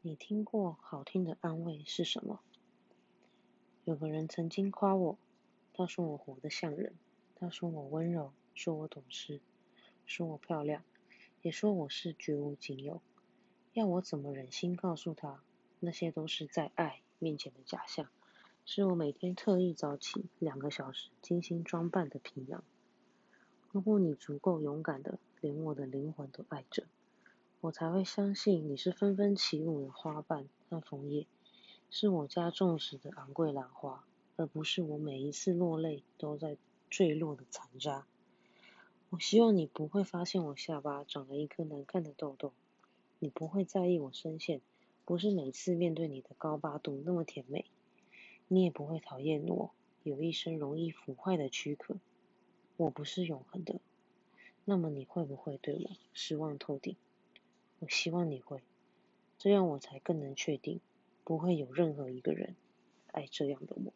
你听过好听的安慰是什么？有个人曾经夸我，他说我活得像人，他说我温柔，说我懂事，说我漂亮，也说我是绝无仅有。要我怎么忍心告诉他，那些都是在爱面前的假象，是我每天特意早起两个小时精心装扮的皮囊。如果你足够勇敢的，连我的灵魂都爱着，我才会相信你是纷纷起舞的花瓣和枫叶。是我家种植的昂贵兰花，而不是我每一次落泪都在坠落的残渣。我希望你不会发现我下巴长了一颗难看的痘痘，你不会在意我深陷不是每次面对你的高八度那么甜美，你也不会讨厌我有一身容易腐坏的躯壳。我不是永恒的，那么你会不会对我失望透顶？我希望你会，这样我才更能确定。不会有任何一个人爱这样的我。